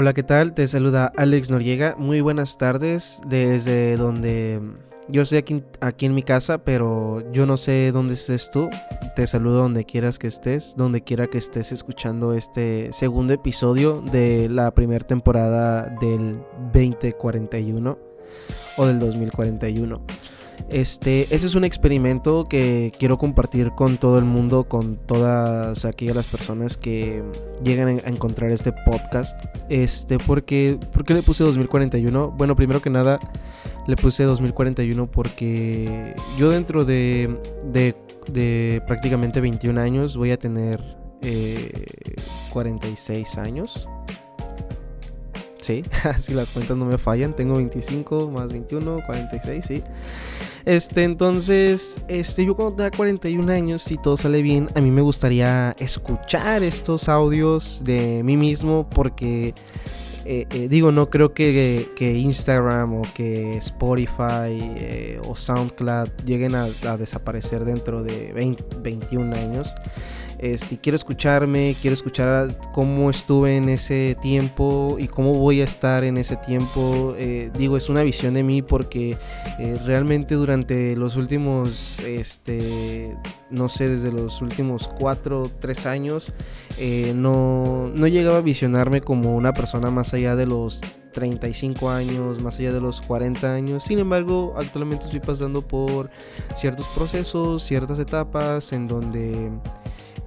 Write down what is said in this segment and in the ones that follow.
Hola, ¿qué tal? Te saluda Alex Noriega. Muy buenas tardes desde donde yo estoy aquí, aquí en mi casa, pero yo no sé dónde estés tú. Te saludo donde quieras que estés, donde quiera que estés escuchando este segundo episodio de la primera temporada del 2041 o del 2041. Este, este es un experimento que quiero compartir con todo el mundo, con todas aquellas las personas que llegan a encontrar este podcast. Este, porque, ¿por qué le puse 2041? Bueno, primero que nada, le puse 2041 porque yo dentro de, de, prácticamente 21 años voy a tener 46 eh, años. Sí, si las cuentas no me fallan, tengo 25 más 21, 46, sí. Este, entonces, este, yo cuando tenga 41 años, si todo sale bien, a mí me gustaría escuchar estos audios de mí mismo porque eh, eh, digo, no creo que, Instagram o que Spotify eh, o SoundCloud lleguen a, desaparecer dentro de 21 años. Este, quiero escucharme, quiero escuchar cómo estuve en ese tiempo y cómo voy a estar en ese tiempo. Eh, digo, es una visión de mí porque eh, realmente durante los últimos, este, no sé, desde los últimos 4, 3 años, eh, no, no llegaba a visionarme como una persona más allá de los 35 años, más allá de los 40 años. Sin embargo, actualmente estoy pasando por ciertos procesos, ciertas etapas en donde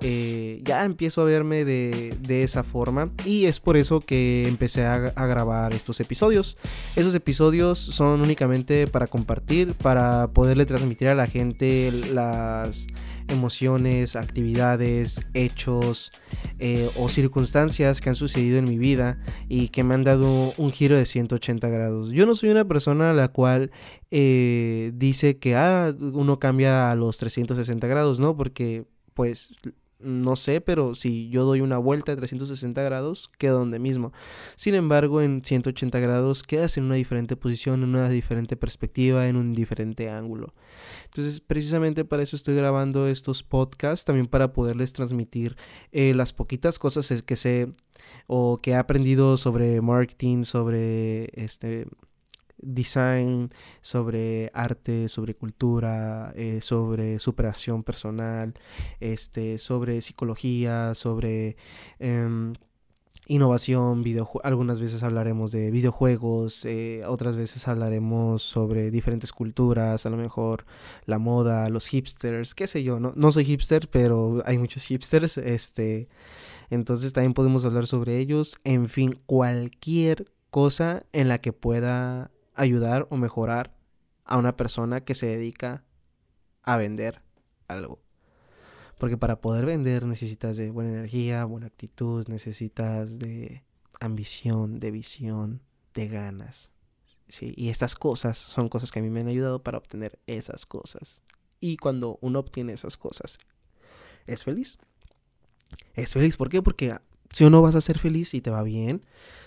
eh, ya empiezo a verme de, esa forma y es por eso que empecé a, grabar estos episodios. Esos episodios son únicamente para compartir, para poderle transmitir a la gente las emociones, actividades, hechos eh, o circunstancias que han sucedido en mi vida y que me han dado un giro de 180 grados. Yo no soy una persona a la cual eh, dice que ah, uno cambia a los 360 grados, ¿no? Porque pues no sé, pero si yo doy una vuelta de 360 grados, quedo donde mismo. Sin embargo, en 180 grados quedas en una diferente posición, en una diferente perspectiva, en un diferente ángulo. Entonces, precisamente para eso estoy grabando estos podcasts, también para poderles transmitir eh, las poquitas cosas que sé o que he aprendido sobre marketing, sobre este design, sobre arte, sobre cultura, eh, sobre superación personal, este, sobre psicología, sobre em, innovación, algunas veces hablaremos de videojuegos, eh, otras veces hablaremos sobre diferentes culturas, a lo mejor la moda, los hipsters, qué sé yo, no, no soy hipster, pero hay muchos hipsters, este, entonces también podemos hablar sobre ellos, en fin, cualquier cosa en la que pueda ayudar o mejorar a una persona que se dedica a vender algo. Porque para poder vender necesitas de buena energía, buena actitud, necesitas de ambición, de visión, de ganas. ¿sí? Y estas cosas son cosas que a mí me han ayudado para obtener esas cosas. Y cuando uno obtiene esas cosas, ¿es feliz? Es feliz, ¿por qué? Porque si uno vas a ser feliz y te va bien,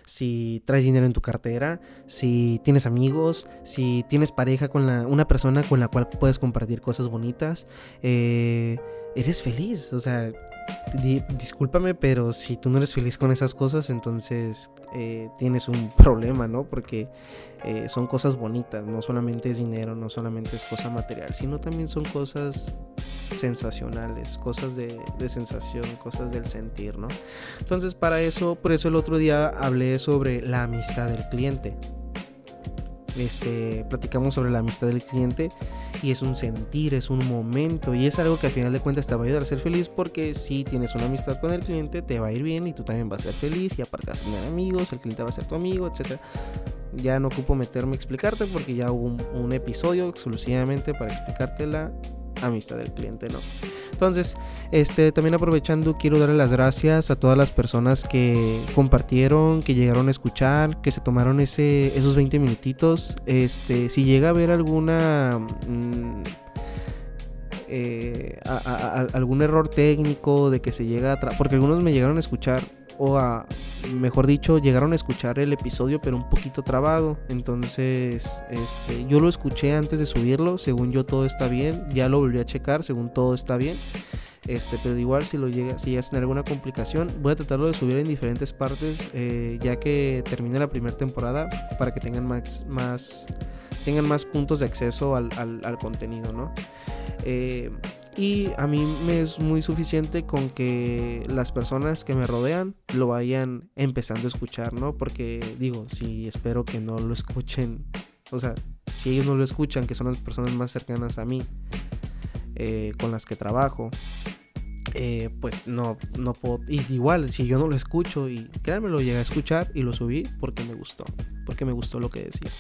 si traes dinero en tu cartera, si tienes amigos, si tienes pareja con la, una persona con la cual puedes compartir cosas bonitas, eh, eres feliz. O sea, discúlpame, pero si tú no eres feliz con esas cosas, entonces eh, tienes un problema, ¿no? Porque eh, son cosas bonitas, no solamente es dinero, no solamente es cosa material, sino también son cosas sensacionales, cosas de, de sensación, cosas del sentir, ¿no? Entonces para eso, por eso el otro día hablé sobre la amistad del cliente este, platicamos sobre la amistad del cliente y es un sentir, es un momento y es algo que al final de cuentas te va a ayudar a ser feliz porque si tienes una amistad con el cliente te va a ir bien y tú también vas a ser feliz y aparte vas a tener amigos, el cliente va a ser tu amigo, etc. Ya no ocupo meterme a explicarte porque ya hubo un, un episodio exclusivamente para explicarte la amistad del cliente, ¿no? Entonces, este, también aprovechando, quiero darle las gracias a todas las personas que compartieron, que llegaron a escuchar, que se tomaron ese, esos 20 minutitos. Este, si llega a haber alguna... Mm, eh, algún error técnico de que se llega a... Porque algunos me llegaron a escuchar o a, mejor dicho, llegaron a escuchar el episodio pero un poquito trabado. Entonces, este, yo lo escuché antes de subirlo, según yo todo está bien, ya lo volví a checar, según todo está bien. Este, pero igual si lo llega, si llegas en alguna complicación, voy a tratarlo de subir en diferentes partes eh, ya que termine la primera temporada para que tengan más, más, tengan más puntos de acceso al, al, contenido, ¿no? Eh, y a mí me es muy suficiente con que las personas que me rodean lo vayan empezando a escuchar, ¿no? Porque digo, si espero que no lo escuchen, o sea, si ellos no lo escuchan, que son las personas más cercanas a mí, eh, con las que trabajo, eh, pues no, no puedo. Igual, si yo no lo escucho, y créanme, lo llegué a escuchar y lo subí porque me gustó, porque me gustó lo que decía.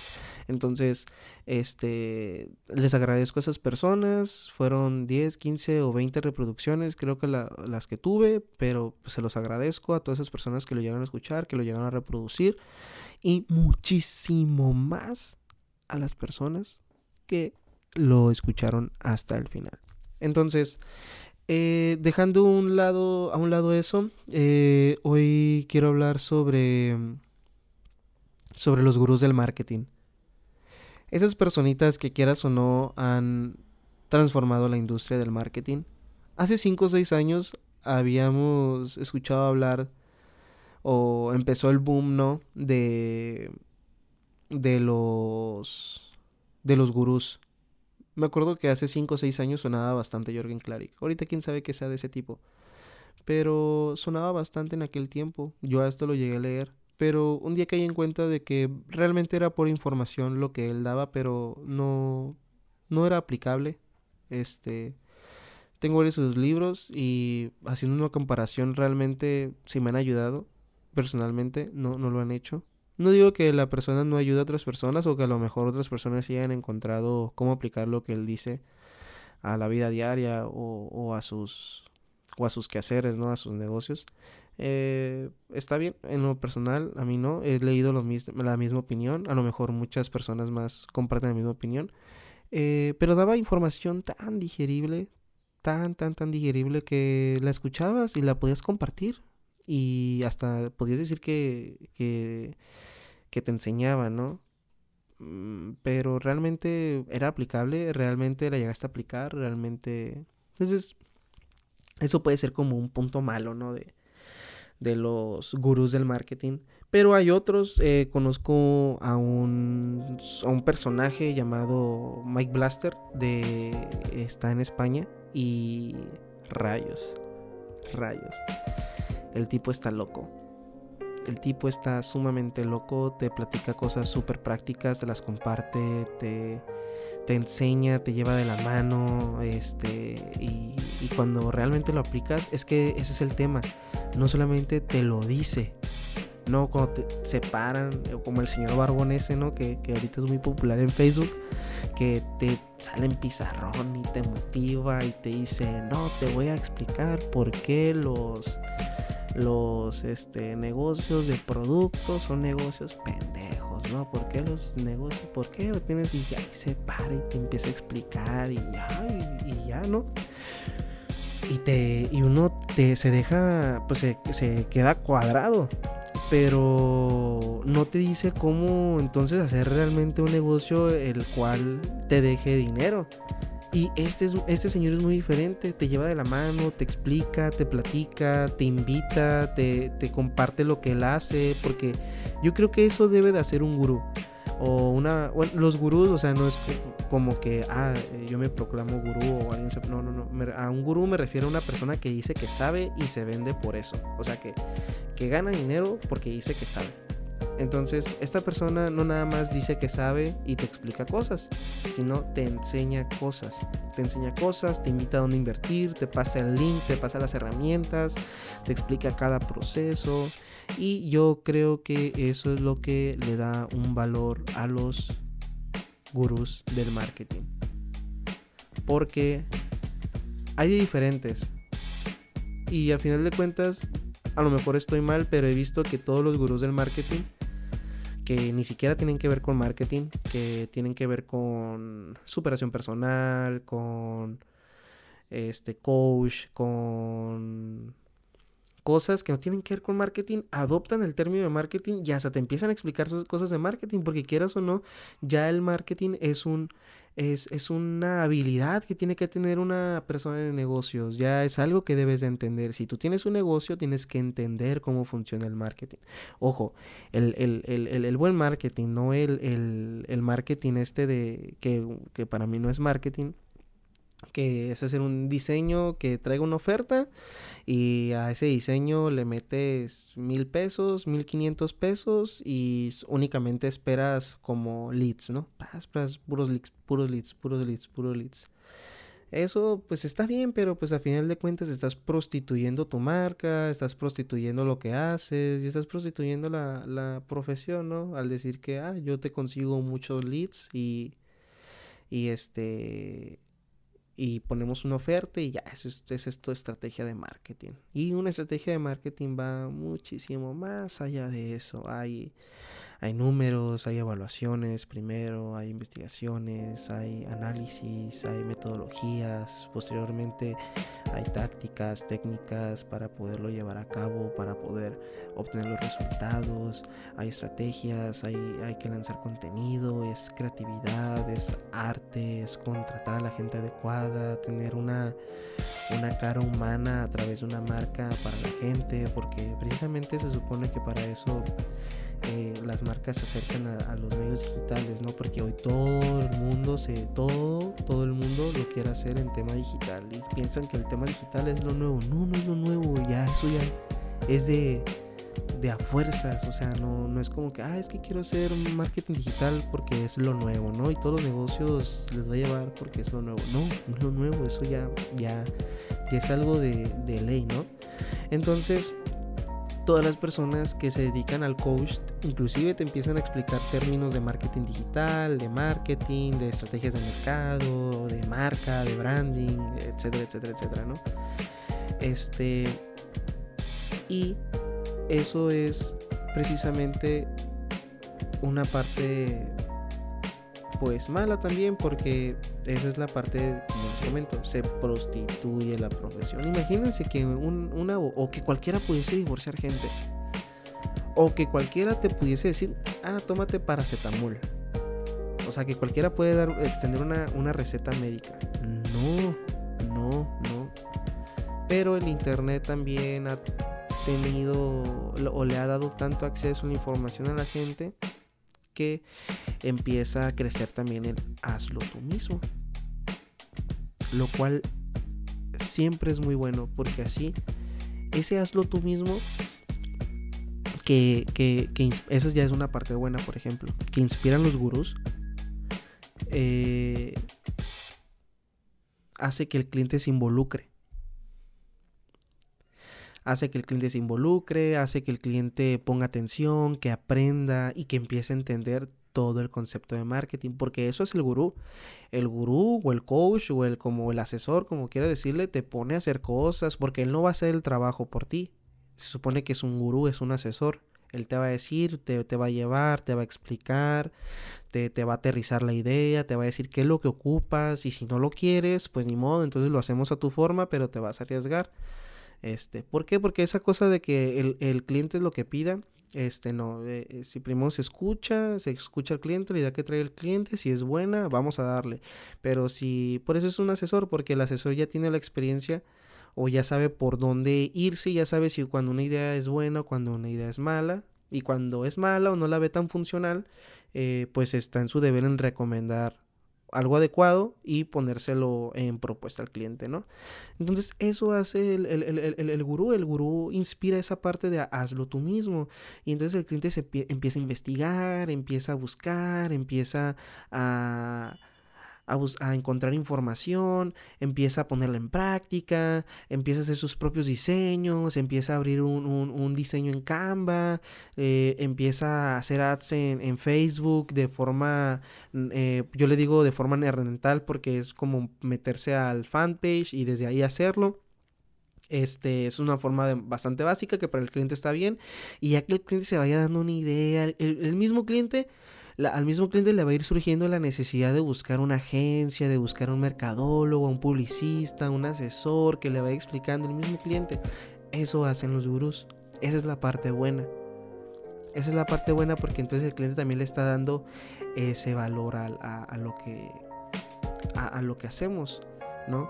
Entonces, este, les agradezco a esas personas. Fueron 10, 15 o 20 reproducciones, creo que las que tuve, pero pues, se los agradezco a todas esas personas que lo llegaron a escuchar, que lo llegaron a reproducir. Y muchísimo más a las personas que lo escucharon hasta el final. Entonces, eh, dejando un lado, a un lado eso, eh, hoy quiero hablar sobre, sobre los gurús del marketing. Esas personitas que quieras o no han transformado la industria del marketing. Hace 5 o 6 años habíamos escuchado hablar o empezó el boom, ¿no? De de los de los gurús. Me acuerdo que hace 5 o 6 años sonaba bastante Jorgen Klarik. Ahorita quién sabe que sea de ese tipo. Pero sonaba bastante en aquel tiempo. Yo a esto lo llegué a leer. Pero un día caí en cuenta de que realmente era por información lo que él daba, pero no, no era aplicable. Este, tengo varios sus libros y haciendo una comparación realmente si me han ayudado. Personalmente no, no lo han hecho. No digo que la persona no ayude a otras personas o que a lo mejor otras personas hayan encontrado cómo aplicar lo que él dice a la vida diaria o, a sus o a sus quehaceres, ¿no? A sus negocios. Eh, está bien, en lo personal, a mí no. He leído lo la misma opinión. A lo mejor muchas personas más comparten la misma opinión. Eh, pero daba información tan digerible, tan, tan, tan digerible que la escuchabas y la podías compartir. Y hasta podías decir que, que, que te enseñaba, ¿no? Mm, pero realmente era aplicable, realmente la llegaste a aplicar, realmente... Entonces, eso puede ser como un punto malo, ¿no? De, de los gurús del marketing. Pero hay otros, eh, conozco a un, a un personaje llamado Mike Blaster, de, está en España, y rayos, rayos. El tipo está loco. El tipo está sumamente loco, te platica cosas súper prácticas, te las comparte, te, te enseña, te lleva de la mano, este, y, y, cuando realmente lo aplicas, es que ese es el tema no solamente te lo dice, no cuando te separan, como el señor Barbón ese, ¿no? Que, ahorita es muy popular en Facebook, que te sale en pizarrón y te motiva y te dice, no, te voy a explicar por qué los los este, negocios de productos son negocios pendejos, ¿no? ¿Por qué los negocios? ¿Por qué tienes y ya se para y te empieza a explicar y ya, y ya, ¿no? Y te y uno te se deja pues se, se, queda cuadrado. Pero no te dice cómo entonces hacer realmente un negocio el cual te deje dinero. Y este, es, este señor es muy diferente, te lleva de la mano, te explica, te platica, te invita, te, te comparte lo que él hace, porque yo creo que eso debe de hacer un gurú o una bueno, los gurús o sea no es como que ah yo me proclamo gurú o alguien se, no no no a un gurú me refiero a una persona que dice que sabe y se vende por eso. O sea que que gana dinero porque dice que sabe entonces esta persona no nada más dice que sabe y te explica cosas sino te enseña cosas te enseña cosas te invita a dónde invertir te pasa el link te pasa las herramientas te explica cada proceso y yo creo que eso es lo que le da un valor a los gurús del marketing. Porque hay diferentes. Y a final de cuentas, a lo mejor estoy mal, pero he visto que todos los gurús del marketing, que ni siquiera tienen que ver con marketing, que tienen que ver con superación personal, con este coach, con cosas que no tienen que ver con marketing, adoptan el término de marketing y hasta te empiezan a explicar sus cosas de marketing, porque quieras o no, ya el marketing es un es, es, una habilidad que tiene que tener una persona de negocios, ya es algo que debes de entender. Si tú tienes un negocio, tienes que entender cómo funciona el marketing. Ojo, el, el, el, el buen marketing, no el, marketing este de que, que para mí no es marketing, que es hacer un diseño que traiga una oferta y a ese diseño le metes mil pesos, mil quinientos pesos y únicamente esperas como leads, ¿no? Puros leads, puros leads, puros leads, puros leads. Eso pues está bien, pero pues a final de cuentas estás prostituyendo tu marca, estás prostituyendo lo que haces y estás prostituyendo la, la profesión, ¿no? Al decir que, ah, yo te consigo muchos leads y, y este y ponemos una oferta y ya, eso es, es esto estrategia de marketing. Y una estrategia de marketing va muchísimo más allá de eso. Hay hay números, hay evaluaciones primero, hay investigaciones, hay análisis, hay metodologías, posteriormente hay tácticas, técnicas para poderlo llevar a cabo, para poder obtener los resultados, hay estrategias, hay, hay que lanzar contenido, es creatividad, es arte, es contratar a la gente adecuada, tener una, una cara humana a través de una marca para la gente, porque precisamente se supone que para eso eh, las marcas se acercan a, los medios digitales, ¿no? Porque hoy todo el mundo se, todo, todo el mundo lo quiere hacer en tema digital y piensan que el tema digital es lo nuevo. No, no es lo nuevo, ya eso ya es de, de a fuerzas, o sea, no, no es como que, ah, es que quiero hacer marketing digital porque es lo nuevo, ¿no? Y todos los negocios les va a llevar porque es lo nuevo. No, no es lo nuevo, eso ya, ya, ya es algo de, de ley, ¿no? Entonces, todas las personas que se dedican al coach inclusive te empiezan a explicar términos de marketing digital, de marketing, de estrategias de mercado, de marca, de branding, etcétera, etcétera, etcétera, ¿no? Este y eso es precisamente una parte pues mala también porque esa es la parte, como les comento, se prostituye la profesión. Imagínense que un, una o que cualquiera pudiese divorciar gente. O que cualquiera te pudiese decir, ah, tómate paracetamol. O sea, que cualquiera puede dar, extender una, una receta médica. No, no, no. Pero el internet también ha tenido o le ha dado tanto acceso a la información a la gente que empieza a crecer también el hazlo tú mismo. Lo cual siempre es muy bueno porque así ese hazlo tú mismo que, que, esa ya es una parte buena, por ejemplo, que inspiran los gurús, eh, hace que el cliente se involucre hace que el cliente se involucre, hace que el cliente ponga atención, que aprenda y que empiece a entender todo el concepto de marketing, porque eso es el gurú. El gurú o el coach o el como el asesor, como quiera decirle, te pone a hacer cosas porque él no va a hacer el trabajo por ti. Se supone que es un gurú, es un asesor. Él te va a decir, te, te va a llevar, te va a explicar, te, te, va a aterrizar la idea, te va a decir qué es lo que ocupas y si no lo quieres, pues ni modo, entonces lo hacemos a tu forma, pero te vas a arriesgar. Este, ¿Por qué? Porque esa cosa de que el, cliente es lo que pida, este no, eh, eh, si primero se escucha, se escucha al cliente, la idea que trae el cliente, si es buena, vamos a darle. Pero si, por eso es un asesor, porque el asesor ya tiene la experiencia o ya sabe por dónde irse, ya sabe si cuando una idea es buena o cuando una idea es mala. Y cuando es mala o no la ve tan funcional, eh, pues está en su deber en recomendar algo adecuado y ponérselo en propuesta al cliente, ¿no? Entonces eso hace el, el, el, el, gurú, el gurú inspira esa parte de hazlo tú mismo y entonces el cliente se empieza a investigar, empieza a buscar, empieza a a, encontrar información, empieza a ponerla en práctica, empieza a hacer sus propios diseños, empieza a abrir un, diseño en Canva, eh, empieza a hacer ads en, Facebook de forma, eh, yo le digo de forma rental porque es como meterse al fanpage y desde ahí hacerlo. Este es una forma bastante básica que para el cliente está bien y ya que el cliente se vaya dando una idea, el mismo cliente al mismo cliente le va a ir surgiendo la necesidad de buscar una agencia, de buscar un mercadólogo, un publicista, un asesor que le vaya explicando el mismo cliente. Eso hacen los gurús. Esa es la parte buena. Esa es la parte buena porque entonces el cliente también le está dando ese valor a, lo que a, lo que hacemos, ¿no?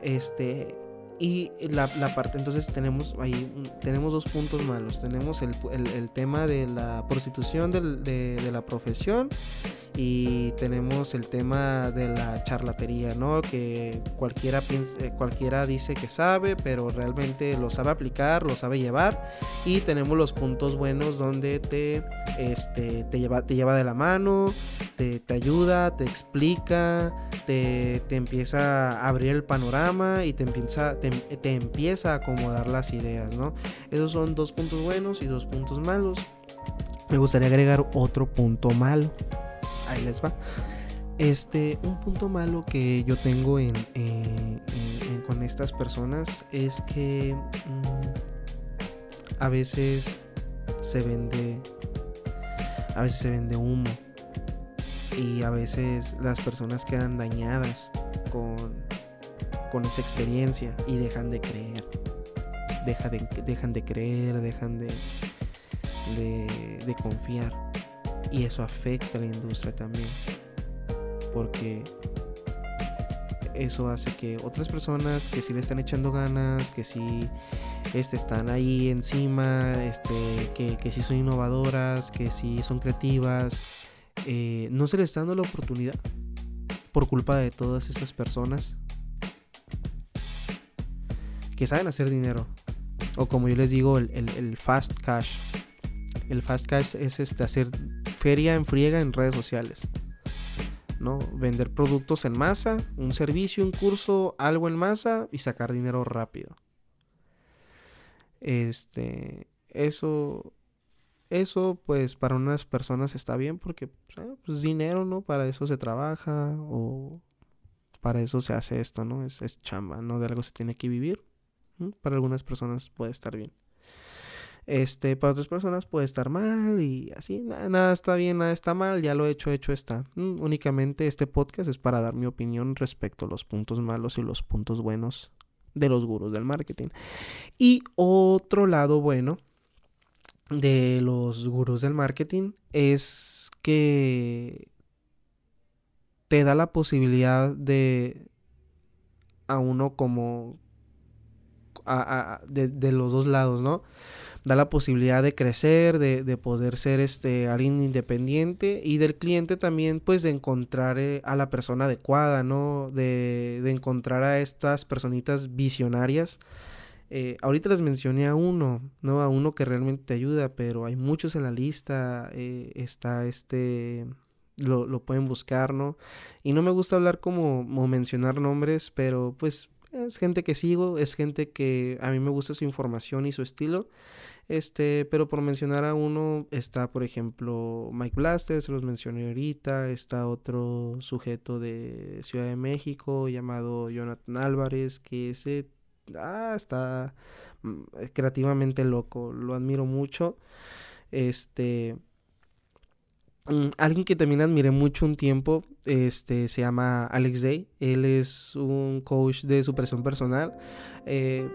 Este y la, parte, entonces tenemos ahí, tenemos dos puntos malos. Tenemos el, tema de la prostitución de, de, la profesión y tenemos el tema de la charlatería, ¿no? Que cualquiera, eh, cualquiera dice que sabe, pero realmente lo sabe aplicar, lo sabe llevar. Y tenemos los puntos buenos donde te, este, te, lleva, te lleva de la mano, te, te ayuda, te explica, te, te, empieza a abrir el panorama y te empieza, te, te empieza a acomodar las ideas, ¿no? Esos son dos puntos buenos y dos puntos malos. Me gustaría agregar otro punto malo ahí les va. Este, un punto malo que yo tengo en, con estas personas es que mm, a veces se vende, a veces se vende humo y a veces las personas quedan dañadas con, con esa experiencia y dejan de creer, deja de, dejan de creer, dejan de, de, de confiar y eso afecta a la industria también porque eso hace que otras personas que sí le están echando ganas, que sí este, están ahí encima, este, que, que sí son innovadoras, que sí son creativas, eh, no se les está dando la oportunidad por culpa de todas estas personas que saben hacer dinero. O como yo les digo, el, el fast cash. El fast cash es este, hacer feria en friega en redes sociales. ¿no? Vender productos en masa, un servicio, un curso, algo en masa y sacar dinero rápido. Este, eso, eso pues para unas personas está bien porque pues, ah, pues dinero, ¿no? Para eso se trabaja o para eso se hace esto, ¿no? Es, es chamba, ¿no? De algo se tiene que vivir. Para algunas personas puede estar bien. Este, para otras personas puede estar mal y así, nada, está bien, nada está mal, ya lo he hecho, hecho está. Mm, únicamente este podcast es para dar mi opinión respecto a los puntos malos y los puntos buenos de los gurús del marketing. Y otro lado bueno de los gurús del marketing es que te da la posibilidad de a uno como de, de los dos lados, ¿no? da la posibilidad de crecer, de, poder ser este, alguien independiente y del cliente también pues de encontrar eh, a la persona adecuada, ¿no? De, encontrar a estas personitas visionarias. Eh, ahorita les mencioné a uno, ¿no? A uno que realmente te ayuda, pero hay muchos en la lista. Eh, está este... Lo, lo, pueden buscar, ¿no? Y no me gusta hablar como, como mencionar nombres, pero pues es gente que sigo, es gente que a mí me gusta su información y su estilo. Este, pero por mencionar a uno, está por ejemplo Mike Blaster, se los mencioné ahorita, está otro sujeto de Ciudad de México llamado Jonathan Álvarez, que ese ah, está mm, creativamente loco, lo admiro mucho. Este, mm, alguien que también admiré mucho un tiempo, este, se llama Alex Day. Él es un coach de supresión personal. Eh,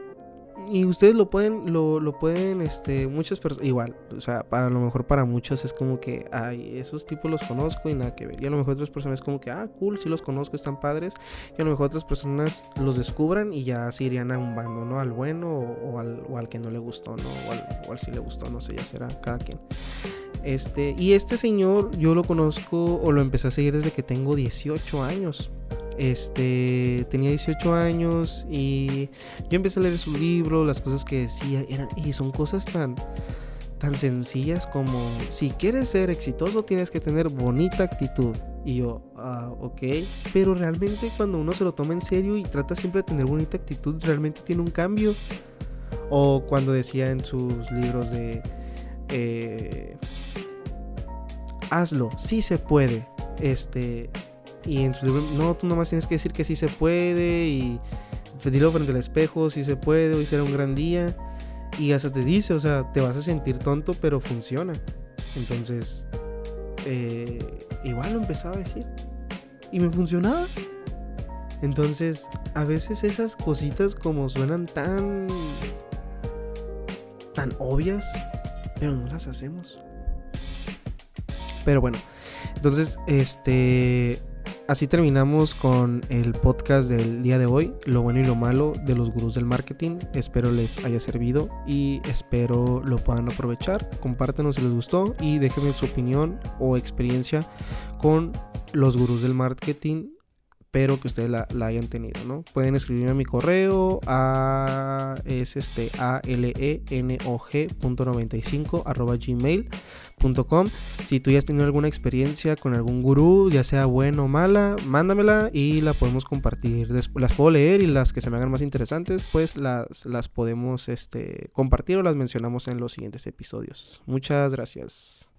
y ustedes lo pueden, lo, lo pueden, este, muchas personas, igual, o sea, para lo mejor para muchos es como que, ay, esos tipos los conozco y nada que ver. Y a lo mejor otras personas es como que, ah, cool, sí los conozco, están padres. Y a lo mejor otras personas los descubran y ya se irían a un bando, ¿no? Al bueno o, al, o al, que no le gustó, ¿no? O al, o al sí le gustó, no sé, ya será cada quien. Este, y este señor yo lo conozco o lo empecé a seguir desde que tengo 18 años. Este, tenía 18 años y yo empecé a leer su libro, las cosas que decía eran y son cosas tan tan sencillas como si quieres ser exitoso tienes que tener bonita actitud. Y yo, ah, ok, pero realmente cuando uno se lo toma en serio y trata siempre de tener bonita actitud, realmente tiene un cambio. O cuando decía en sus libros de eh, hazlo, sí se puede. Este, y en su libro, no, tú nomás tienes que decir que sí se puede y dilo frente al espejo, sí se puede, hoy será un gran día. Y hasta te dice, o sea, te vas a sentir tonto, pero funciona. Entonces, eh, igual lo empezaba a decir. Y me funcionaba. Entonces, a veces esas cositas como suenan tan tan obvias, pero no las hacemos. Pero bueno, entonces, este, así terminamos con el podcast del día de hoy, lo bueno y lo malo de los gurús del marketing. Espero les haya servido y espero lo puedan aprovechar. Compártenos si les gustó y déjenme su opinión o experiencia con los gurús del marketing espero que ustedes la, hayan tenido, ¿no? Pueden escribirme a mi correo es este a l e n o g.95 arroba gmail.com. Si tú ya has tenido alguna experiencia con algún gurú, ya sea buena o mala, mándamela y la podemos compartir. las puedo leer y las que se me hagan más interesantes, pues las, las podemos este, compartir o las mencionamos en los siguientes episodios. Muchas gracias.